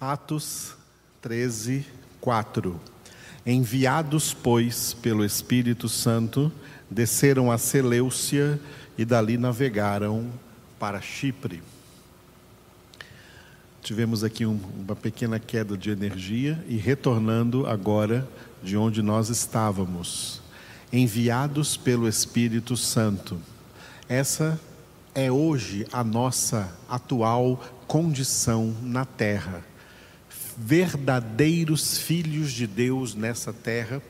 Atos 13, 4. Enviados, pois, pelo Espírito Santo, desceram a Seleucia e dali navegaram para Chipre. Tivemos aqui um, uma pequena queda de energia e retornando agora de onde nós estávamos, enviados pelo Espírito Santo. Essa é hoje a nossa atual condição na terra verdadeiros filhos de Deus nessa terra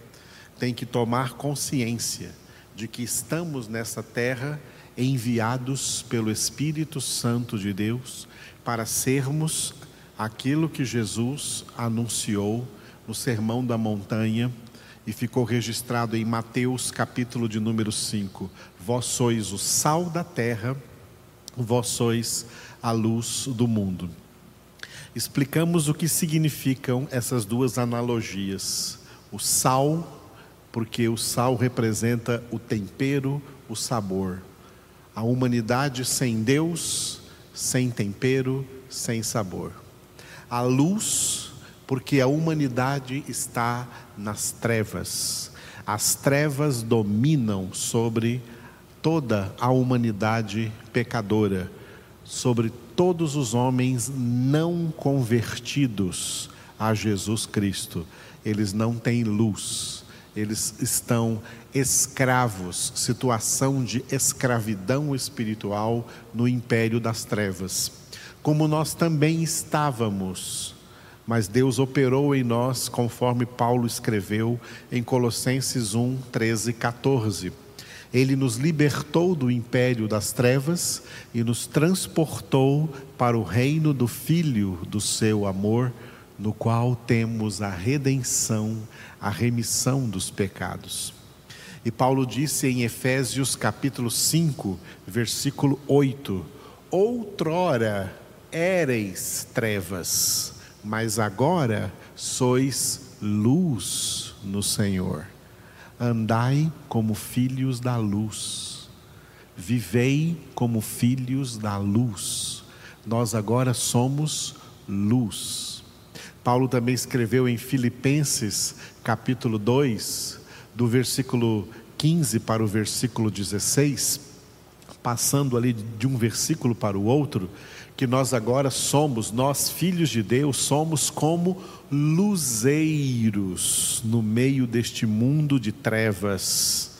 têm que tomar consciência de que estamos nessa terra enviados pelo Espírito Santo de Deus para sermos aquilo que Jesus anunciou no Sermão da Montanha e ficou registrado em Mateus capítulo de número 5. Vós sois o sal da terra, vós sois a luz do mundo explicamos o que significam essas duas analogias. O sal, porque o sal representa o tempero, o sabor. A humanidade sem Deus, sem tempero, sem sabor. A luz, porque a humanidade está nas trevas. As trevas dominam sobre toda a humanidade pecadora, sobre todos os homens não convertidos a Jesus Cristo. Eles não têm luz, eles estão escravos, situação de escravidão espiritual no império das trevas. Como nós também estávamos, mas Deus operou em nós, conforme Paulo escreveu em Colossenses 1, 13 e 14 ele nos libertou do império das trevas e nos transportou para o reino do Filho do seu amor, no qual temos a redenção, a remissão dos pecados. E Paulo disse em Efésios capítulo 5, versículo 8: Outrora éreis trevas, mas agora sois luz no Senhor. Andai como filhos da luz, vivei como filhos da luz. Nós agora somos luz. Paulo também escreveu em Filipenses, capítulo 2, do versículo 15 para o versículo 16, passando ali de um versículo para o outro, que nós agora somos, nós filhos de Deus, somos como luzeiros no meio deste mundo de trevas,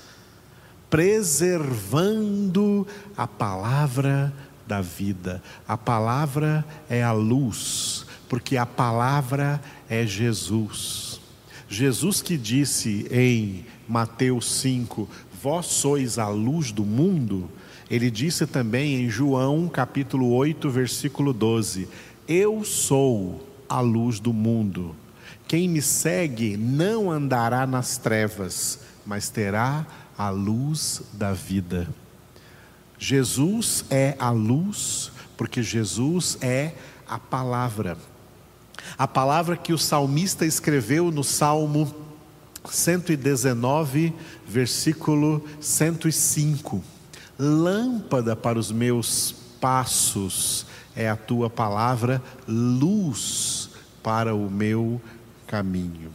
preservando a palavra da vida. A palavra é a luz, porque a palavra é Jesus. Jesus que disse em Mateus 5: Vós sois a luz do mundo ele disse também em João capítulo 8, versículo 12: Eu sou a luz do mundo. Quem me segue não andará nas trevas, mas terá a luz da vida. Jesus é a luz, porque Jesus é a palavra. A palavra que o salmista escreveu no Salmo 119, versículo 105 Lâmpada para os meus passos é a tua palavra, luz para o meu caminho.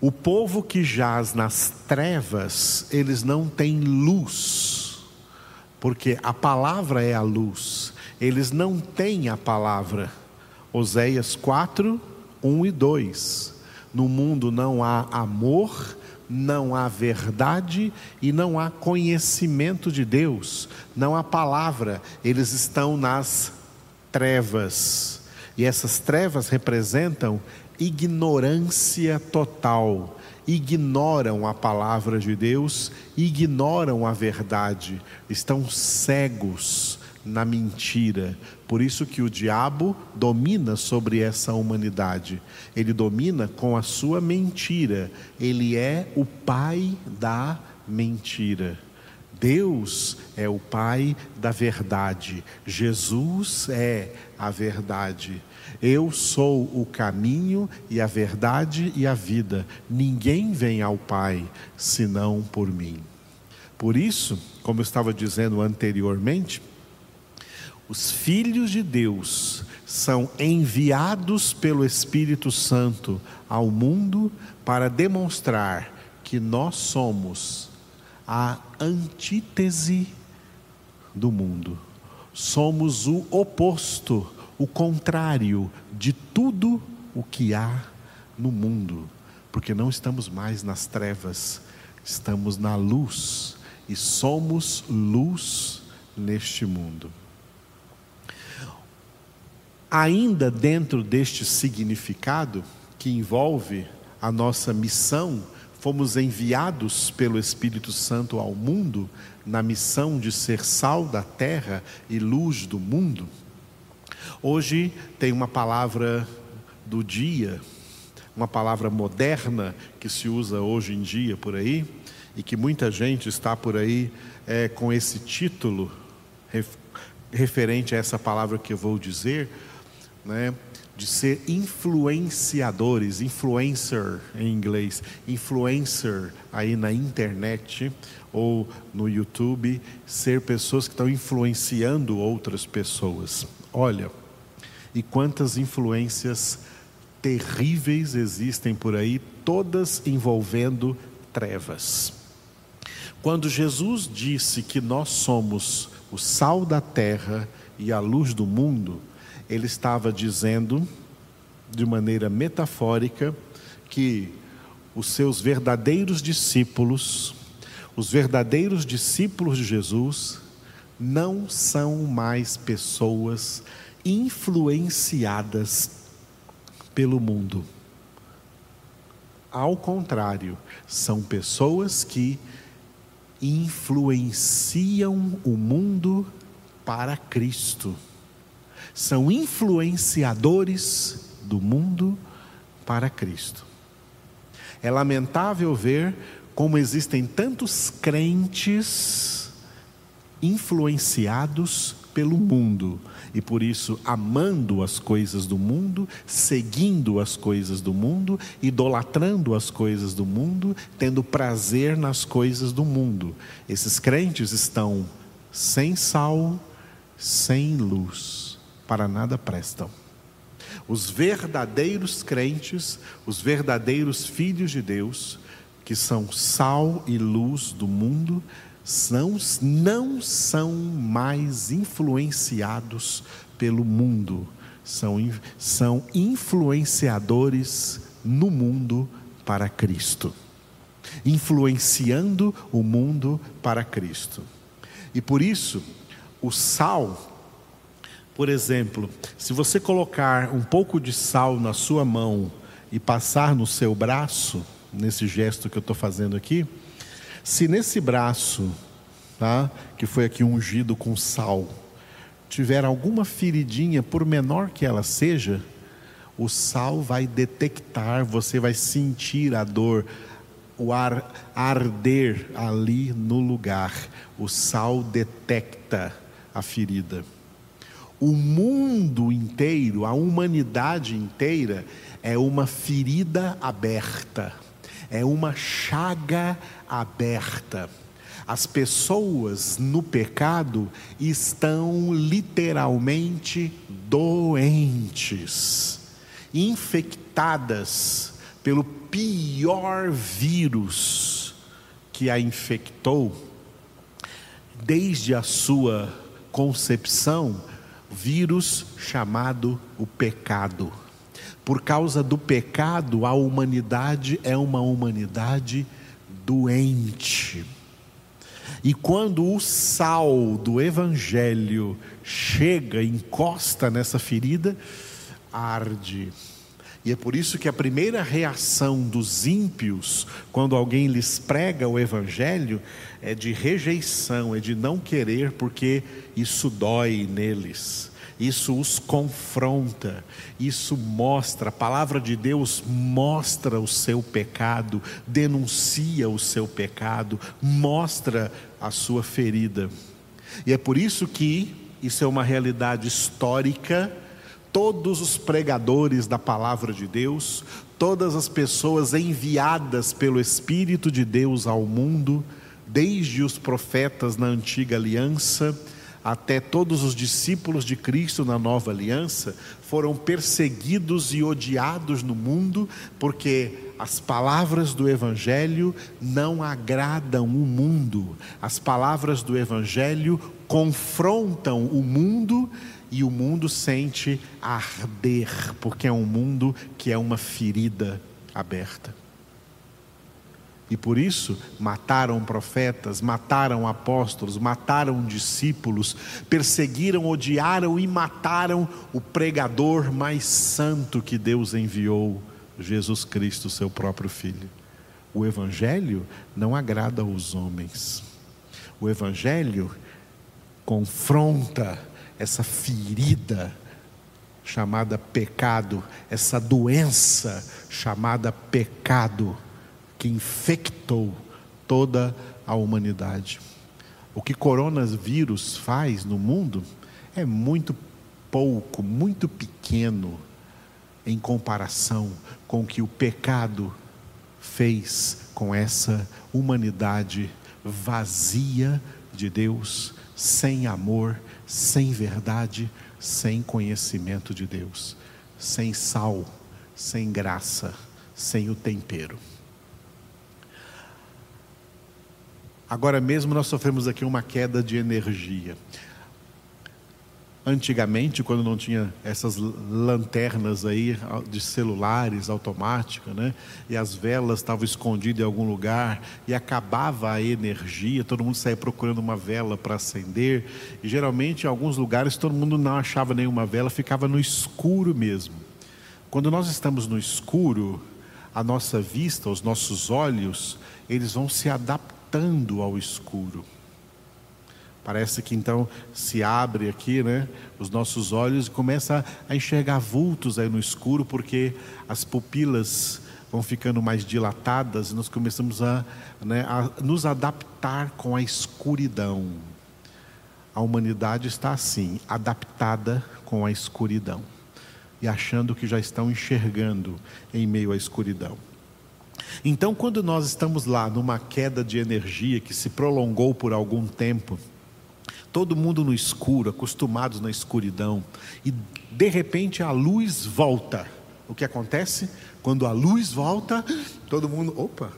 O povo que jaz nas trevas, eles não têm luz, porque a palavra é a luz, eles não têm a palavra. Oséias 4, 1 e 2. No mundo não há amor, não há verdade e não há conhecimento de Deus, não há palavra, eles estão nas trevas. E essas trevas representam ignorância total, ignoram a palavra de Deus, ignoram a verdade, estão cegos na mentira. Por isso que o diabo domina sobre essa humanidade. Ele domina com a sua mentira. Ele é o pai da mentira. Deus é o pai da verdade. Jesus é a verdade. Eu sou o caminho e a verdade e a vida. Ninguém vem ao Pai senão por mim. Por isso, como eu estava dizendo anteriormente, os filhos de Deus são enviados pelo Espírito Santo ao mundo para demonstrar que nós somos a antítese do mundo. Somos o oposto, o contrário de tudo o que há no mundo, porque não estamos mais nas trevas, estamos na luz e somos luz neste mundo. Ainda dentro deste significado que envolve a nossa missão, fomos enviados pelo Espírito Santo ao mundo na missão de ser sal da terra e luz do mundo. Hoje tem uma palavra do dia, uma palavra moderna que se usa hoje em dia por aí e que muita gente está por aí é, com esse título referente a essa palavra que eu vou dizer, né, de ser influenciadores, influencer em inglês, influencer aí na internet ou no YouTube, ser pessoas que estão influenciando outras pessoas. Olha, e quantas influências terríveis existem por aí, todas envolvendo trevas. Quando Jesus disse que nós somos o sal da terra e a luz do mundo, ele estava dizendo, de maneira metafórica, que os seus verdadeiros discípulos, os verdadeiros discípulos de Jesus, não são mais pessoas influenciadas pelo mundo. Ao contrário, são pessoas que influenciam o mundo para Cristo são influenciadores do mundo para Cristo. É lamentável ver como existem tantos crentes influenciados pelo mundo e por isso amando as coisas do mundo, seguindo as coisas do mundo, idolatrando as coisas do mundo, tendo prazer nas coisas do mundo. Esses crentes estão sem sal, sem luz para nada prestam. Os verdadeiros crentes, os verdadeiros filhos de Deus, que são sal e luz do mundo, são, não são mais influenciados pelo mundo, são, são influenciadores no mundo para Cristo, influenciando o mundo para Cristo. E por isso, o sal por exemplo, se você colocar um pouco de sal na sua mão e passar no seu braço, nesse gesto que eu estou fazendo aqui, se nesse braço, tá, que foi aqui ungido com sal, tiver alguma feridinha, por menor que ela seja, o sal vai detectar, você vai sentir a dor, o ar arder ali no lugar. O sal detecta a ferida o mundo inteiro, a humanidade inteira, é uma ferida aberta, é uma chaga aberta. As pessoas no pecado estão literalmente doentes, infectadas pelo pior vírus que a infectou, desde a sua concepção vírus chamado o pecado. Por causa do pecado, a humanidade é uma humanidade doente. E quando o sal do Evangelho chega, encosta nessa ferida, arde. E é por isso que a primeira reação dos ímpios, quando alguém lhes prega o Evangelho, é de rejeição, é de não querer, porque isso dói neles, isso os confronta, isso mostra, a palavra de Deus mostra o seu pecado, denuncia o seu pecado, mostra a sua ferida. E é por isso que isso é uma realidade histórica todos os pregadores da palavra de Deus, todas as pessoas enviadas pelo Espírito de Deus ao mundo, desde os profetas na antiga aliança até todos os discípulos de Cristo na nova aliança foram perseguidos e odiados no mundo, porque as palavras do Evangelho não agradam o mundo, as palavras do Evangelho confrontam o mundo e o mundo sente arder, porque é um mundo que é uma ferida aberta. E por isso mataram profetas, mataram apóstolos, mataram discípulos, perseguiram, odiaram e mataram o pregador mais santo que Deus enviou, Jesus Cristo, seu próprio Filho. O Evangelho não agrada aos homens. O Evangelho confronta essa ferida chamada pecado, essa doença chamada pecado que infectou toda a humanidade. O que coronavírus faz no mundo é muito pouco, muito pequeno em comparação com o que o pecado fez com essa humanidade vazia de Deus, sem amor, sem verdade, sem conhecimento de Deus, sem sal, sem graça, sem o tempero. Agora mesmo nós sofremos aqui uma queda de energia. Antigamente, quando não tinha essas lanternas aí de celulares automáticas, né? E as velas estavam escondidas em algum lugar e acabava a energia, todo mundo saía procurando uma vela para acender. E geralmente, em alguns lugares, todo mundo não achava nenhuma vela, ficava no escuro mesmo. Quando nós estamos no escuro, a nossa vista, os nossos olhos, eles vão se adaptar voltando ao escuro. Parece que então se abre aqui, né, os nossos olhos e começa a enxergar vultos aí no escuro, porque as pupilas vão ficando mais dilatadas e nós começamos a, né, a nos adaptar com a escuridão. A humanidade está assim, adaptada com a escuridão e achando que já estão enxergando em meio à escuridão. Então, quando nós estamos lá numa queda de energia que se prolongou por algum tempo, todo mundo no escuro, acostumados na escuridão, e de repente a luz volta. O que acontece? Quando a luz volta, todo mundo, opa,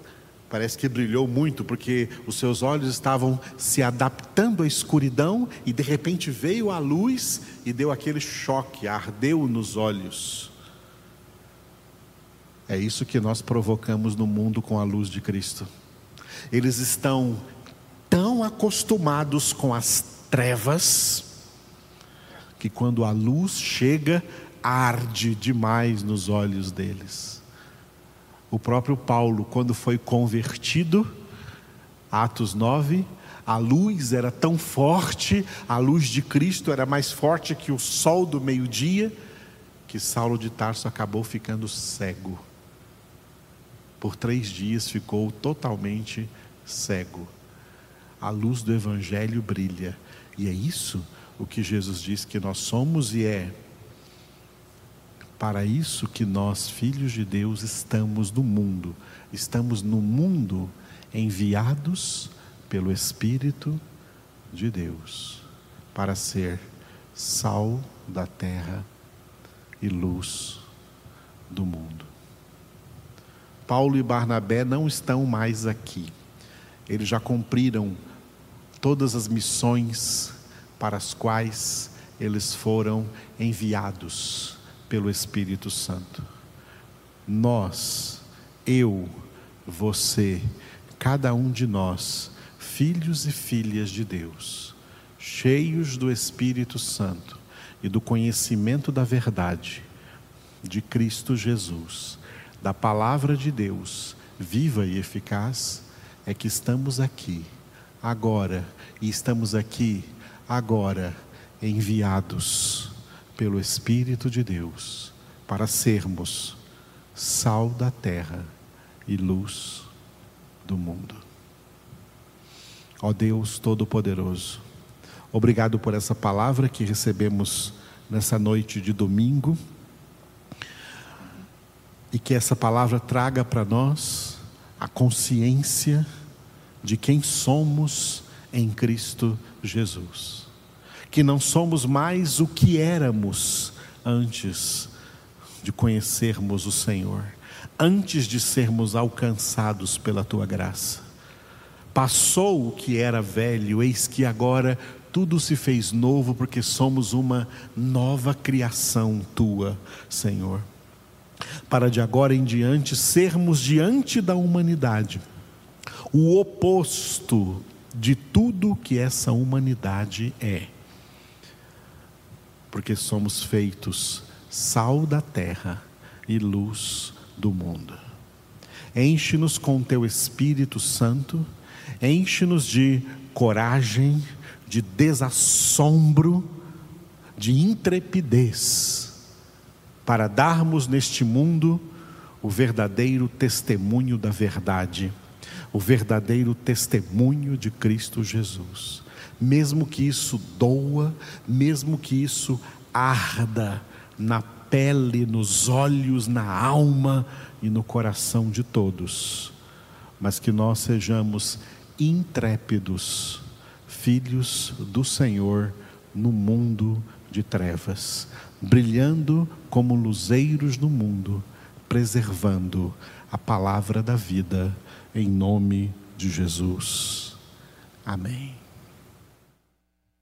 parece que brilhou muito, porque os seus olhos estavam se adaptando à escuridão e de repente veio a luz e deu aquele choque, ardeu nos olhos. É isso que nós provocamos no mundo com a luz de Cristo. Eles estão tão acostumados com as trevas que quando a luz chega, arde demais nos olhos deles. O próprio Paulo, quando foi convertido, Atos 9, a luz era tão forte, a luz de Cristo era mais forte que o sol do meio-dia, que Saulo de Tarso acabou ficando cego por três dias ficou totalmente cego. A luz do Evangelho brilha. E é isso o que Jesus diz que nós somos e é. Para isso que nós, filhos de Deus, estamos no mundo. Estamos no mundo enviados pelo Espírito de Deus para ser sal da terra e luz do mundo. Paulo e Barnabé não estão mais aqui. Eles já cumpriram todas as missões para as quais eles foram enviados pelo Espírito Santo. Nós, eu, você, cada um de nós, filhos e filhas de Deus, cheios do Espírito Santo e do conhecimento da verdade de Cristo Jesus da palavra de Deus, viva e eficaz, é que estamos aqui, agora, e estamos aqui, agora, enviados pelo Espírito de Deus, para sermos sal da terra e luz do mundo. Ó Deus Todo-Poderoso, obrigado por essa palavra que recebemos nessa noite de domingo e que essa palavra traga para nós a consciência de quem somos em Cristo Jesus. que não somos mais o que éramos antes de conhecermos o Senhor, antes de sermos alcançados pela tua graça. Passou o que era velho, eis que agora tudo se fez novo, porque somos uma nova criação tua, Senhor. Para de agora em diante sermos diante da humanidade o oposto de tudo que essa humanidade é. Porque somos feitos sal da terra e luz do mundo. Enche-nos com teu Espírito Santo, enche-nos de coragem, de desassombro, de intrepidez, para darmos neste mundo o verdadeiro testemunho da verdade, o verdadeiro testemunho de Cristo Jesus. Mesmo que isso doa, mesmo que isso arda na pele, nos olhos, na alma e no coração de todos, mas que nós sejamos intrépidos filhos do Senhor no mundo de trevas, brilhando como luzeiros no mundo, preservando a palavra da vida, em nome de Jesus. Amém.